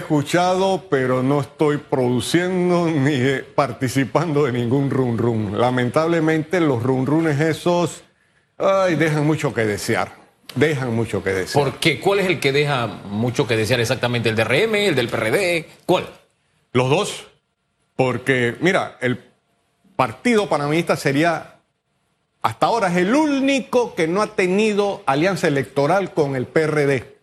escuchado, pero no estoy produciendo ni participando de ningún run run. Lamentablemente los run runes esos ay, dejan mucho que desear. Dejan mucho que desear. ¿Por qué? ¿Cuál es el que deja mucho que desear exactamente? ¿El DRM, el del PRD? ¿Cuál? Los dos. Porque, mira, el partido panameñista sería, hasta ahora es el único que no ha tenido alianza electoral con el PRD.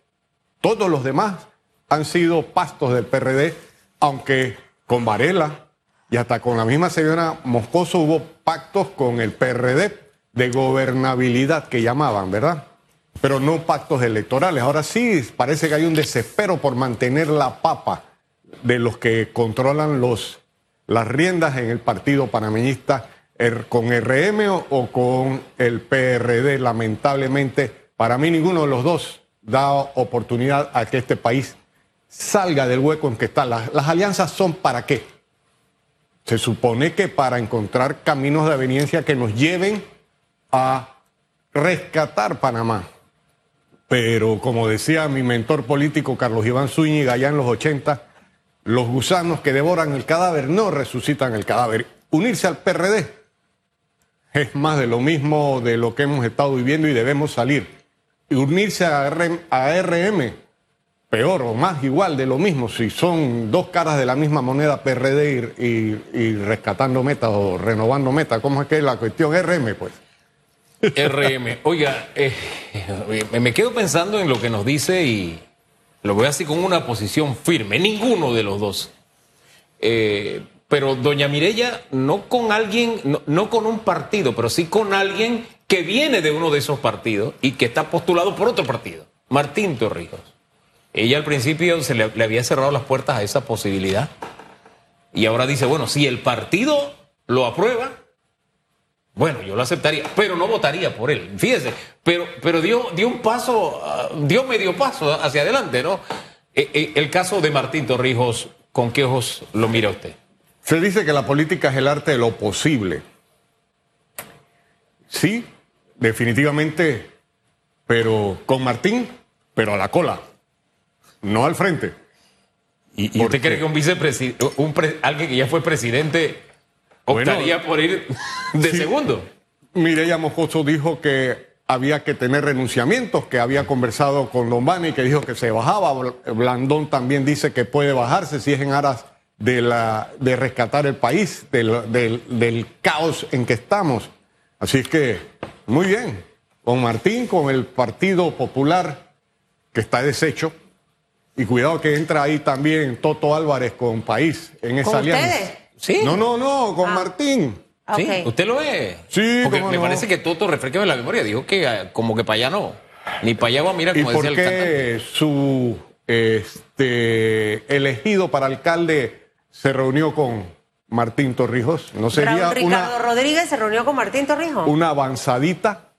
Todos los demás han sido pastos del PRD, aunque con Varela y hasta con la misma señora Moscoso hubo pactos con el PRD de gobernabilidad que llamaban, ¿verdad? Pero no pactos electorales. Ahora sí parece que hay un desespero por mantener la papa de los que controlan los, las riendas en el partido panameñista er, con RM o con el PRD. Lamentablemente, para mí ninguno de los dos da oportunidad a que este país salga del hueco en que está. Las, alianzas son para qué? Se supone que para encontrar caminos de aveniencia que nos lleven a rescatar Panamá. Pero como decía mi mentor político Carlos Iván Zúñiga allá en los 80, los gusanos que devoran el cadáver no resucitan el cadáver. Unirse al PRD es más de lo mismo de lo que hemos estado viviendo y debemos salir. Y unirse a, RM peor o más igual de lo mismo, si son dos caras de la misma moneda PRD y, rescatando meta o renovando meta, ¿cómo es que es la cuestión? RM, pues. RM, oiga, eh, me quedo pensando en lo que nos dice y lo voy así con una posición firme, ninguno de los dos. Eh, pero doña Mirella, no con alguien, no, no con un partido, pero sí con alguien que viene de uno de esos partidos y que está postulado por otro partido, Martín Torrijos. Ella al principio se le, había cerrado las puertas a esa posibilidad. Y ahora dice, bueno, si el partido lo aprueba, bueno, yo lo aceptaría, pero no votaría por él. Fíjese, pero, pero dio, dio un paso, ah, dio medio paso hacia adelante, ¿no? E, e, el caso de Martín Torrijos, ¿con qué ojos lo mira usted? Se dice que la política es el arte de lo posible. Sí, definitivamente, pero con Martín, pero a la cola no al frente. ¿Y, usted cree que un vicepresidente, un alguien que ya fue presidente, optaría por ir de segundo? Mireya Mojoso dijo que había que tener renunciamientos, que había conversado con Lombani, que dijo que se bajaba. Blandón también dice que puede bajarse si es en aras de, la, de rescatar el país, del, del caos en que estamos. Así es que, muy bien, con Martín, con el Partido Popular, que está deshecho, y cuidado que entra ahí también Toto Álvarez con País en esa alianza. Ustedes? Sí. No, no, no, con ah. Martín. Sí, usted lo ve. Sí, Porque me parece que Toto, refresqueme la memoria, dijo que ah, como que para allá no. Ni para allá va a mirar como ¿Y por qué su este, elegido para alcalde se reunió con Martín Torrijos? ¿No sería Ricardo Rodríguez se reunió con Martín Torrijos? Una avanzadita.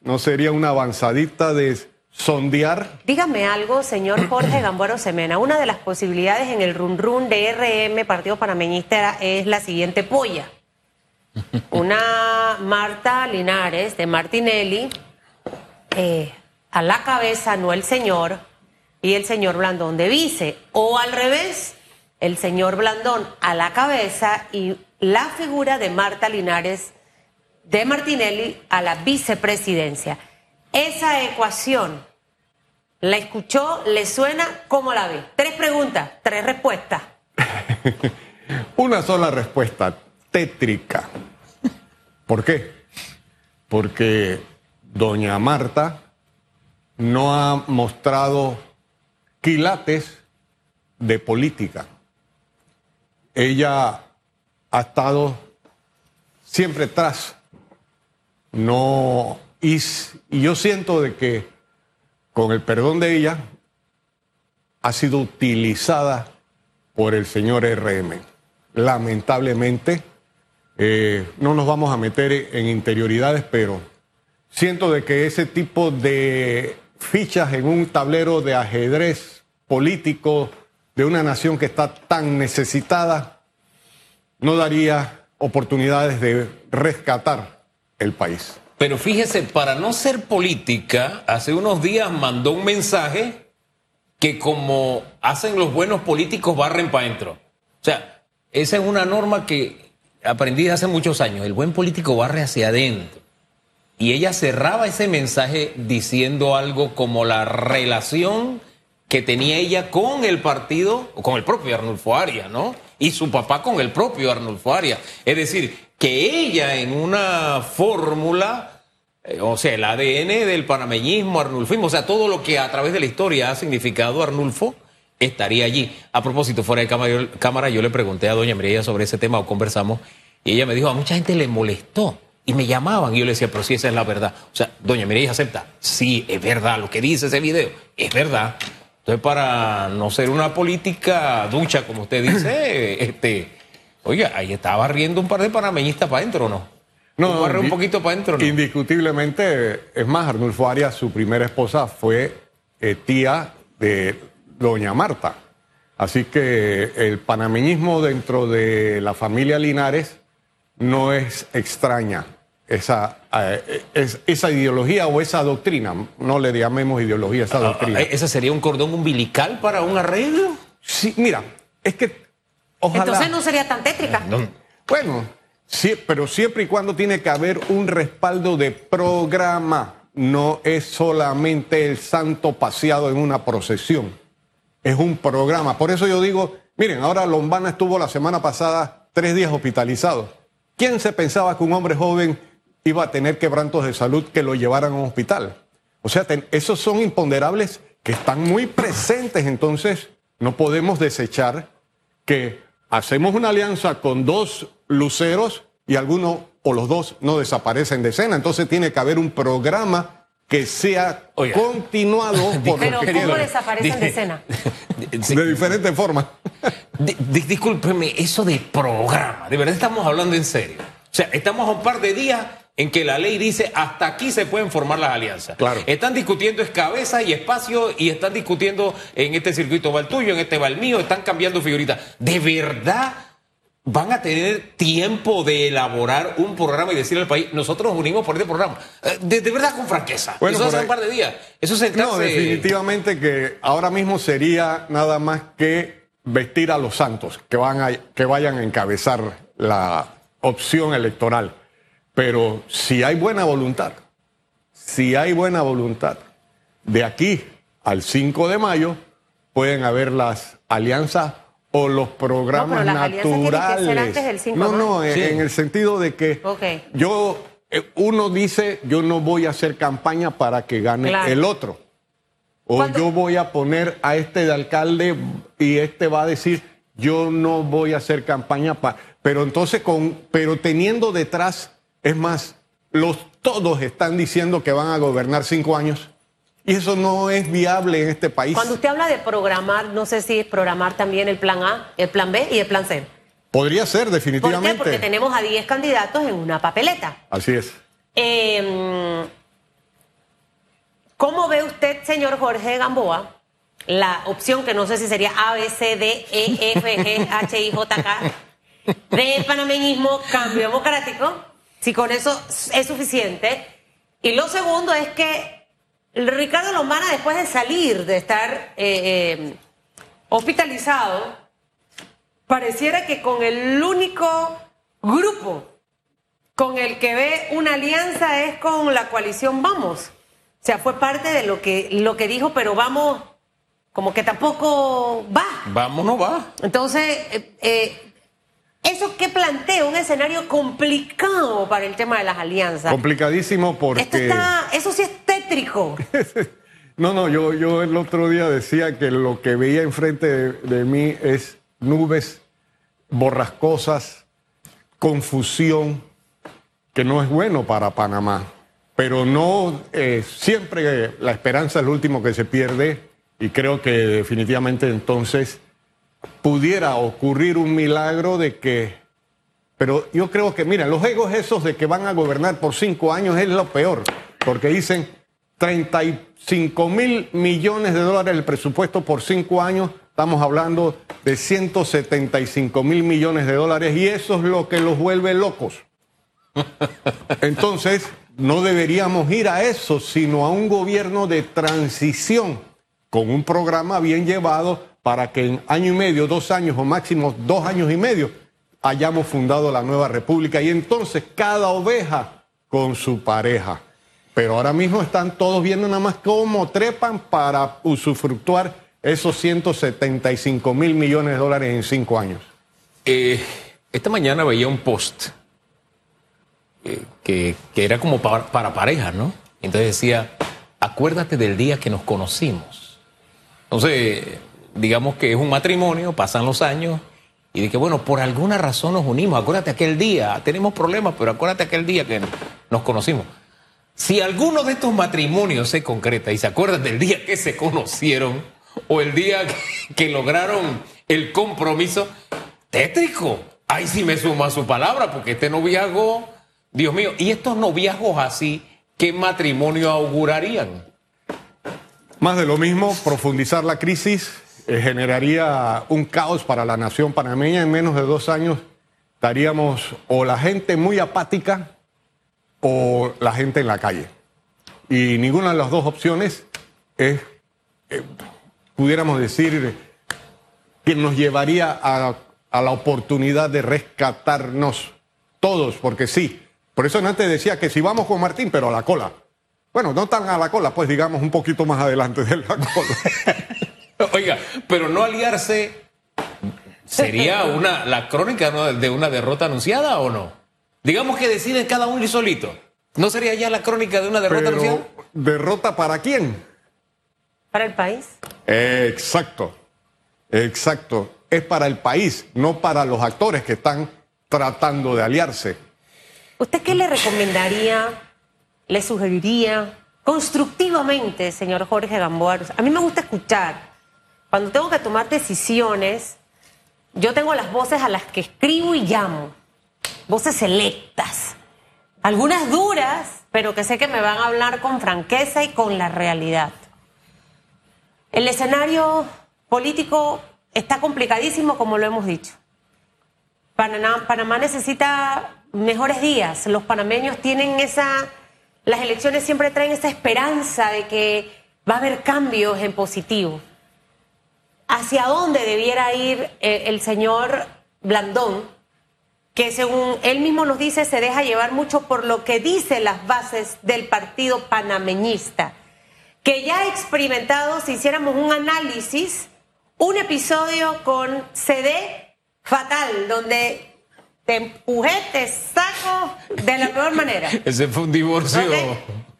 ¿No sería una avanzadita de sondear. Dígame algo, señor Jorge Gambuero Semena. Una de las posibilidades en el run run de RM, Partido Panameñista, es la siguiente polla. Una Marta Linares de Martinelli, eh, a la cabeza, no el señor, y el señor Blandón de vice. O al revés, el señor Blandón a la cabeza y la figura de Marta Linares de Martinelli a la vicepresidencia. Esa ecuación, ¿la escuchó? ¿Le suena? ¿Cómo la ve? Tres preguntas, tres respuestas. Una sola respuesta, tétrica. ¿Por qué? Porque doña Marta no ha mostrado quilates de política. Ella ha estado siempre tras, no y, yo siento de que, con el perdón de ella, ha sido utilizada por el señor RM. Lamentablemente, eh, no nos vamos a meter en interioridades, pero siento de que ese tipo de fichas en un tablero de ajedrez político de una nación que está tan necesitada no daría oportunidades de rescatar el país. Pero fíjese, para no ser política, hace unos días mandó un mensaje que como hacen los buenos políticos barren para adentro. O sea, esa es una norma que aprendí hace muchos años. El buen político barre hacia adentro. Y ella cerraba ese mensaje diciendo algo como la relación que tenía ella con el partido, con el propio Arnulfo Arias, ¿no? Y su papá con el propio Arnulfo Arias. Es decir, que ella en una fórmula, eh, o sea, el ADN del panameñismo, arnulfismo, o sea, todo lo que a través de la historia ha significado Arnulfo, estaría allí. A propósito, fuera de cámara yo, cámara, yo le pregunté a doña María sobre ese tema o conversamos, y ella me dijo, a mucha gente le molestó. Y me llamaban y yo le decía, pero si esa es la verdad. O sea, doña Mireya acepta. Sí, es verdad, lo que dice ese video, es verdad. Entonces, para no ser una política ducha, como usted dice, este, oiga, ahí estaba riendo un par de panameñistas para adentro, ¿no? No, un, un poquito para adentro, ¿no? Indiscutiblemente, es más, Arnulfo Arias, su primera esposa fue eh, tía de doña Marta. Así que el panameñismo dentro de la familia Linares no es extraña. Esa, eh, es- esa ideología o esa doctrina, no le llamemos ideología, esa doctrina. Ah, ¿Ese sería un cordón umbilical para un arreglo? Sí, mira, es que ojalá. Entonces no sería tan tétrica. No. Bueno, sí, pero siempre y cuando tiene que haber un respaldo de programa, no es solamente el santo paseado en una procesión, es un programa. Por eso yo digo, miren, ahora Lombana estuvo la semana pasada tres días hospitalizado. ¿Quién se pensaba que un hombre joven iba a tener quebrantos de salud que lo llevaran a un hospital? O sea, ten- esos son imponderables que están muy presentes, entonces no podemos desechar que hacemos una alianza con dos luceros y alguno o los dos no desaparecen de escena. Entonces tiene que haber un programa que sea Oiga. continuado por Pero los ¿cómo desaparecen de escena? De diferentes formas. Di- di- discúlpeme, eso de programa, de verdad estamos hablando en serio. O sea, estamos a un par de días en que la ley dice hasta aquí se pueden formar las alianzas. Claro. Están discutiendo es cabeza y espacio y están discutiendo en este circuito va el tuyo, en este va el mío, están cambiando figuritas. ¿De verdad van a tener tiempo de elaborar un programa y decirle al país, nosotros nos unimos por este programa? Eh, De, de verdad con franqueza. Bueno, eso hace ahí- un par de días. Eso es sentarse... No, definitivamente que ahora mismo sería nada más que vestir a los santos que, van a, que vayan a encabezar la opción electoral. Pero si hay buena voluntad, si hay buena voluntad, de aquí al 5 de mayo pueden haber las alianzas o los programas las alianzas tienen que ser naturales. antes del 5 no, no, en, Sí. en el sentido de que yo, eh, uno dice, yo no voy a hacer campaña para que gane Claro. el otro. O yo voy a poner a este de alcalde y este va a decir, yo no voy a hacer campaña para... Pero entonces, con, pero teniendo detrás, es más, los todos están diciendo que van a gobernar cinco años. Y eso no es viable en este país. Cuando usted habla de programar, no sé si es programar también el plan A, el plan B y el plan C. Podría ser, ¿Por qué? definitivamente. Porque tenemos a 10 candidatos en una papeleta. Así es. Eh, ¿Cómo ve usted, señor Jorge Gamboa, la opción que no sé si sería A, B, C, D, E, F, G, H, I, J, K, de panameñismo, cambio democrático? Si con eso es suficiente. Y lo segundo es que Ricardo Lombana, después de salir, de estar eh, eh, hospitalizado, pareciera que con el único grupo con el que ve una alianza es con la coalición Vamos. O sea, fue parte de lo que, lo que dijo, pero vamos, como que tampoco va. Vamos, no va. Entonces, eh, eh, ¿eso qué plantea? Un escenario complicado para el tema de las alianzas. Complicadísimo porque... Esto está, eso sí es tétrico. No, no, yo, yo el otro día decía que lo que veía enfrente de, de mí es nubes borrascosas, confusión, que no es bueno para Panamá. Pero no, eh, siempre la esperanza es lo último que se pierde y creo que definitivamente entonces pudiera ocurrir un milagro de que... Pero yo creo que, mira, los egos esos de que van a gobernar por cinco años es lo peor, porque dicen 35 mil millones de dólares el presupuesto por cinco años, estamos hablando de 175 mil millones de dólares y eso es lo que los vuelve locos. Entonces, no deberíamos ir a eso, sino a un gobierno de transición con un programa bien llevado para que en año y medio, dos años o máximo dos años y medio hayamos fundado la nueva república y entonces cada oveja con su pareja. Pero ahora mismo están todos viendo nada más cómo trepan para usufructuar esos 175 mil millones de dólares en cinco años. Eh, esta mañana veía un post eh, que, era como para, para ¿no? Entonces decía, acuérdate del día que nos conocimos. Entonces, digamos que es un matrimonio, pasan los años y de que, bueno, por alguna razón nos unimos. Acuérdate aquel día, tenemos problemas, pero acuérdate aquel día que nos conocimos. Si alguno de estos matrimonios se concreta y se acuerdan del día que se conocieron o el día que, lograron el compromiso, tétrico. Ahí sí me suma su palabra, porque este noviazgo, Dios mío, y estos noviazgos así, ¿qué matrimonio augurarían? Más de lo mismo, profundizar la crisis eh, generaría un caos para la nación panameña. En menos de dos años estaríamos o la gente muy apática o la gente en la calle. Y ninguna de las dos opciones es, eh, pudiéramos decir, que nos llevaría a, a la oportunidad de rescatarnos todos, porque sí. Por eso antes decía que si vamos con Martín, pero a la cola. Bueno, no tan a la cola, pues digamos un poquito más adelante de la cola. Oiga, pero no aliarse sería una la crónica ¿no? de una derrota anunciada o no? Digamos que deciden cada uno y solito. ¿No sería ya la crónica de una derrota pero, anunciada? ¿Derrota para quién? Para el país. Exacto, exacto. Es para el país, no para los actores que están tratando de aliarse. ¿Usted qué le recomendaría, le sugeriría constructivamente, señor Jorge Gamboa? A mí me gusta escuchar. Cuando tengo que tomar decisiones, yo tengo las voces a las que escribo y llamo. Voces selectas. Algunas duras, pero que sé que me van a hablar con franqueza y con la realidad. El escenario político está complicadísimo, como lo hemos dicho. Panamá, necesita mejores días. Los panameños tienen esa. Las elecciones siempre traen esa esperanza de que va a haber cambios en positivo. ¿Hacia dónde debiera ir eh, el señor Blandón? Que según él mismo nos dice, se deja llevar mucho por lo que dice las bases del partido panameñista que ya ha experimentado, si hiciéramos un análisis, un episodio con CD fatal, donde te empujé, te saco de la peor manera. Ese fue un divorcio.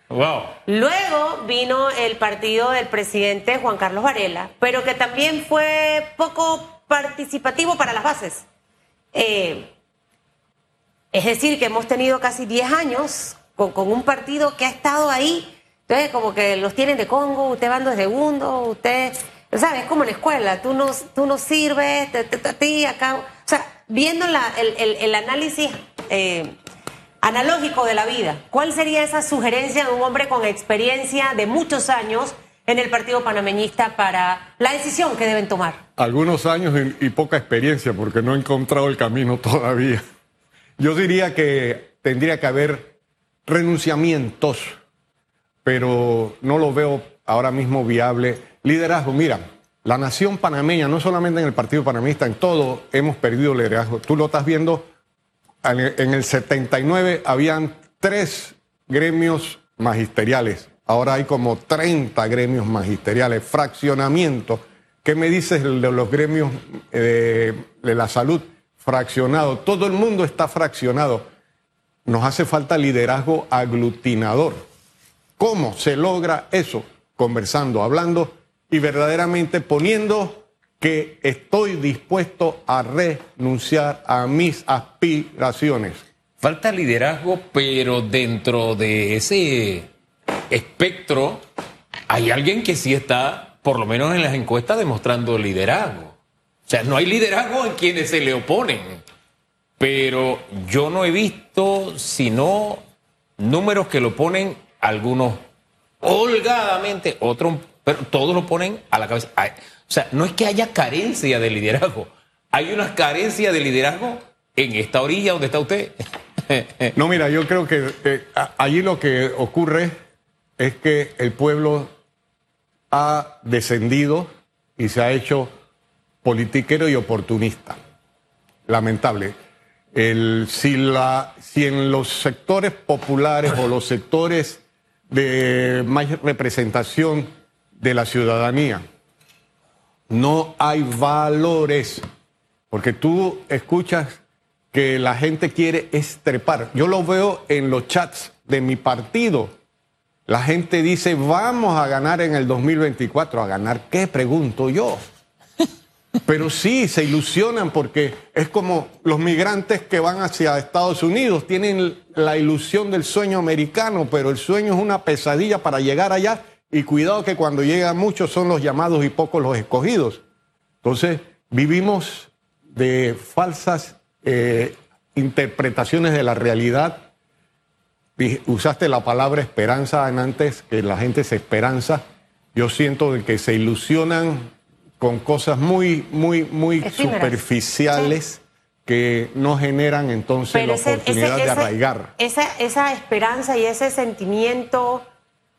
Luego vino el partido del presidente Juan Carlos Varela, pero que también fue poco participativo para las bases. Eh, es decir, que hemos tenido casi 10 años con, un partido que ha estado ahí entonces, como que los tienen de Congo, usted va de segundo, usted, ¿sabes? Es como en la escuela, tú no, tú no sirves, te, te, acá. O sea, viendo el, análisis eh, analógico de la vida, ¿cuál sería esa sugerencia de un hombre con experiencia de muchos años en el Partido Panameñista para la decisión que deben tomar? Algunos años y, poca experiencia, porque no he encontrado el camino todavía. Yo diría que tendría que haber renunciamientos pero no lo veo ahora mismo viable. Liderazgo, mira, la nación panameña, no solamente en el Partido Panamista, en todo hemos perdido liderazgo. Tú lo estás viendo, en el 79 habían tres gremios magisteriales, ahora hay como 30 gremios magisteriales, fraccionamiento. ¿Qué me dices de los gremios de, de la salud? Fraccionado, todo el mundo está fraccionado. Nos hace falta liderazgo aglutinador. ¿Cómo se logra eso? Conversando, hablando y verdaderamente poniendo que estoy dispuesto a renunciar a mis aspiraciones. Falta liderazgo, pero dentro de ese espectro hay alguien que sí está, por lo menos en las encuestas, demostrando liderazgo. O sea, no hay liderazgo en quienes se le oponen, pero yo no he visto sino números que lo ponen algunos holgadamente, otros, pero todos lo ponen a la cabeza. O sea, no es que haya carencia de liderazgo, hay una carencia de liderazgo en esta orilla donde está usted. no, mira, yo creo que eh, allí lo que ocurre es que el pueblo ha descendido y se ha hecho politiquero y oportunista. Lamentable. El, si, la, si en los sectores populares o los sectores de más representación de la ciudadanía no hay valores, porque tú escuchas que la gente quiere estrepar. Yo lo veo en los chats de mi partido. La gente dice, vamos a ganar en el 2024. ¿A ganar qué? Pregunto yo. Pero sí, se ilusionan porque es como los migrantes que van hacia Estados Unidos, tienen la ilusión del sueño americano, pero el sueño es una pesadilla para llegar allá y cuidado que cuando llegan muchos son los llamados y pocos los escogidos. Entonces, vivimos de falsas eh, interpretaciones de la realidad. Usaste la palabra esperanza antes, que la gente se esperanza. Yo siento que se ilusionan con cosas muy, muy, muy superficiales que no generan entonces la oportunidad de arraigar. Esa, esa esperanza y ese sentimiento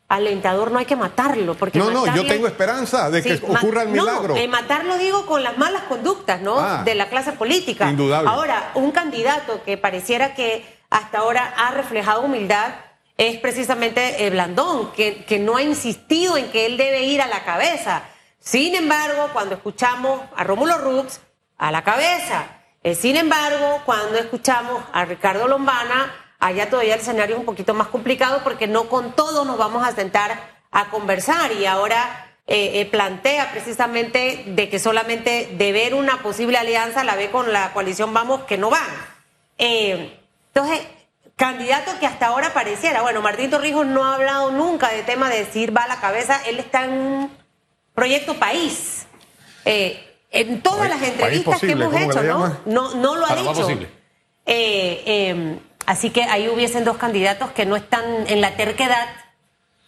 alentador no hay que matarlo. Porque no, no, yo tengo esperanza de que ocurra el milagro. No, matarlo digo con las malas conductas, ¿no? Ah. de la clase política. Indudable. Ahora, un candidato que pareciera que hasta ahora ha reflejado humildad es precisamente eh, Blandón, que, que no ha insistido en que él debe ir a la cabeza. Sin embargo, cuando escuchamos a Rómulo Rux, a la cabeza. Eh, sin embargo, cuando escuchamos a Ricardo Lombana, allá todavía el escenario es un poquito más complicado porque no con todos nos vamos a sentar a conversar y ahora eh, eh, plantea precisamente de que solamente de ver una posible alianza la ve con la coalición Vamos que no van. entonces, candidato que hasta ahora pareciera, bueno, Martín Torrijos no ha hablado nunca de tema de decir va a la cabeza, él está en Proyecto País. Eh, en todas las entrevistas que hemos hecho, ¿no? ¿no? No lo ha dicho. Así que ahí hubiesen dos candidatos que no están en la terquedad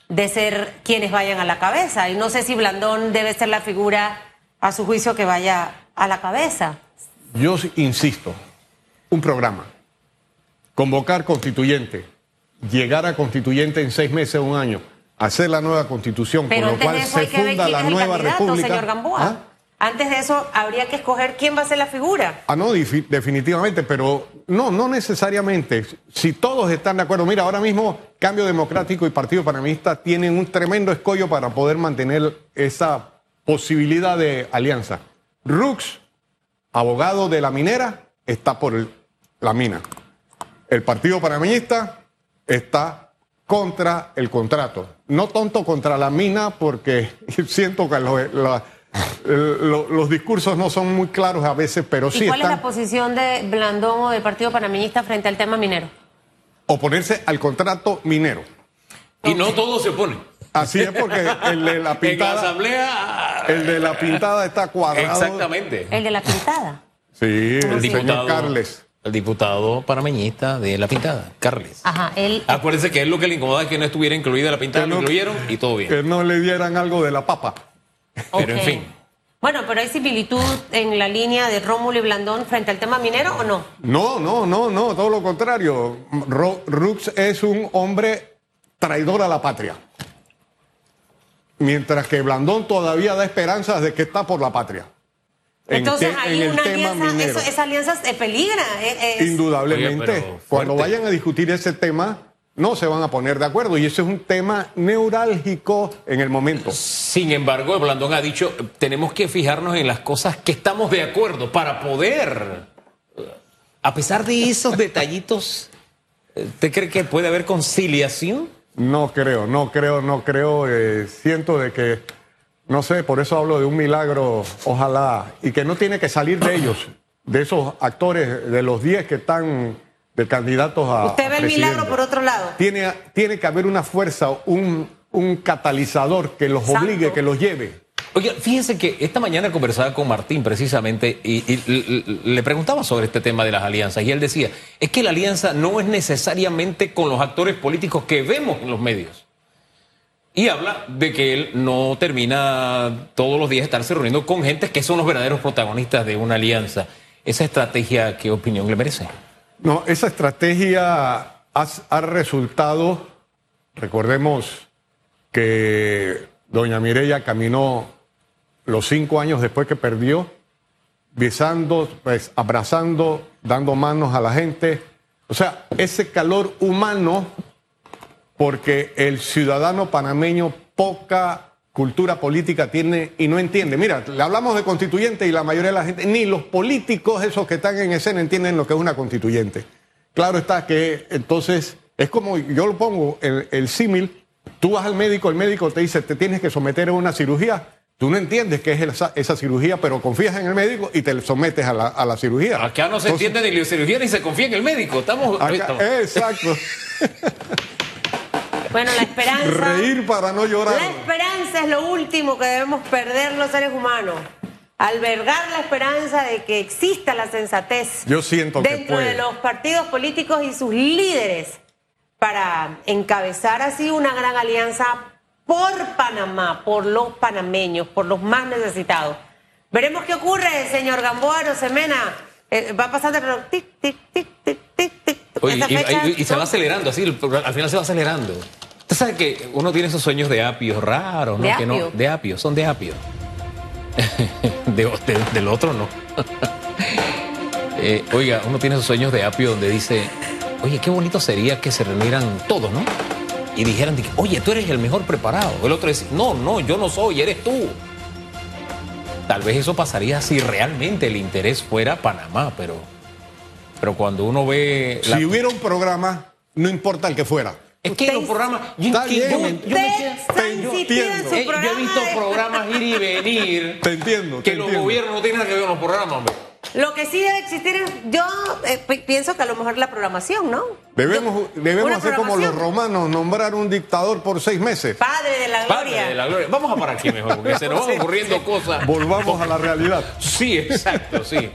de ser quienes vayan a la cabeza. Y no sé si Blandón debe ser la figura, a su juicio, que vaya a la cabeza. Yo insisto, un programa, convocar constituyente, llegar a constituyente en seis meses, un año hacer la nueva constitución, con lo cual se funda la nueva república. Señor Gamboa. ¿Ah? Antes de eso, habría que escoger quién va a ser la figura. Ah, no, definitivamente, pero no, no necesariamente. Si todos están de acuerdo, mira, ahora mismo Cambio Democrático y Partido Panamista tienen un tremendo escollo para poder mantener esa posibilidad de alianza. Rux, abogado de la minera, está por la mina. El Partido Panamista está contra el contrato. No tonto contra la mina porque siento que los discursos no son muy claros a veces, pero sí. ¿Y cuál es la posición de Blandón o del Partido Panameñista frente al tema minero? Oponerse al contrato minero. Y no todos se oponen. Así es porque el de la pintada. en la asamblea. El de la pintada está cuadrado. Exactamente. El de la pintada. Sí, el diputado Carles el diputado panameñista de La Pintada, Carles. Ajá, él... Acuérdense que es lo que le incomoda es que no estuviera incluida La Pintada, lo incluyeron y todo bien. Que no le dieran algo de la papa. Pero en fin. Bueno, pero ¿hay similitud en la línea de Rómulo y Blandón frente al tema minero o no? No, no, no, no, todo lo contrario. Rux es un hombre traidor a la patria. Mientras que Blandón todavía da esperanzas de que está por la patria. Entonces hay una alianza, esa alianza se peligra. Eh, Indudablemente. Cuando vayan a discutir ese tema, no se van a poner de acuerdo y ese es un tema neurálgico en el momento. Sin embargo, Blandón ha dicho, tenemos que fijarnos en las cosas que estamos de acuerdo para poder, a pesar de esos detallitos, ¿usted cree que puede haber conciliación? No creo, no creo, no creo. Eh, siento de que no sé, por eso hablo de un milagro, ojalá, y que no tiene que salir de ellos, de esos actores, de los 10 que están de candidatos a. Usted ve el milagro por otro lado. Tiene, tiene que haber una fuerza, un, un catalizador que los obligue, que los lleve. Oye, fíjense que esta mañana conversaba con Martín precisamente y, y, le preguntaba sobre este tema de las alianzas y él decía, es que la alianza no es necesariamente con los actores políticos que vemos en los medios. Y habla de que él no termina todos los días estarse reuniendo con gente que son los verdaderos protagonistas de una alianza. ¿Esa estrategia qué opinión le merece? No, esa estrategia ha, resultado, recordemos que doña Mireya caminó los cinco años después que perdió, besando, pues, abrazando, dando manos a la gente. O sea, ese calor humano, porque el ciudadano panameño poca cultura política tiene y no entiende. Mira, le hablamos de constituyente y la mayoría de la gente, ni los políticos esos que están en escena entienden lo que es una constituyente. Claro está que entonces es como yo lo pongo el, el símil, tú vas al médico, el médico te dice te tienes que someter a una cirugía, tú no entiendes qué es esa, esa cirugía, pero confías en el médico y te sometes a la, a la cirugía. Acá no se Entonces, entiende ni la cirugía ni se confía en el médico. Estamos. acá- estamos- exacto. Bueno, la esperanza. Reír para no llorar. La esperanza es lo último que debemos perder los seres humanos. Albergar la esperanza de que exista la sensatez Yo siento que dentro puede. de los partidos políticos y sus líderes para encabezar así una gran alianza por Panamá, por los panameños, por los más necesitados. Veremos qué ocurre, señor Gamboa Semena. Eh, va pasando el reloj. Tic, tic, tic, tic, tic. Oye, y, fecha, y- y se va acelerando, así, al final se va acelerando. Usted sabe que uno tiene esos sueños de apio raros, ¿no? ¿De que no apio? de apio, son de apio. De- de- del otro no. Eh, oiga, uno tiene esos sueños de apio donde dice, oye, qué bonito sería que se reunieran todos, ¿no? Y dijeran, de que, oye, tú eres el mejor preparado. El otro dice, no, no, yo no soy, eres tú. Tal vez eso pasaría si realmente el interés fuera Panamá, pero, pero cuando uno ve... la- Si hubiera un programa, no importa el que fuera. Es que los programas. Yo, Está que- yo- bien. yo me Usted quedo- está yo en entiendo. su Eh, yo he visto de- programas ir y venir. Te entiendo. Que te los entiendo. gobiernos no tienen nada que ver con los programas, hombre. Lo que sí debe existir es, yo eh, pi- pienso que a lo mejor la programación, ¿no? Debemos, Yo- debemos hacer como los romanos, nombrar un dictador por seis meses. Padre de la Padre gloria. de la gloria. Vamos a parar aquí mejor, porque se nos van ocurriendo cosas. Volvamos a la realidad. Sí, exacto, sí.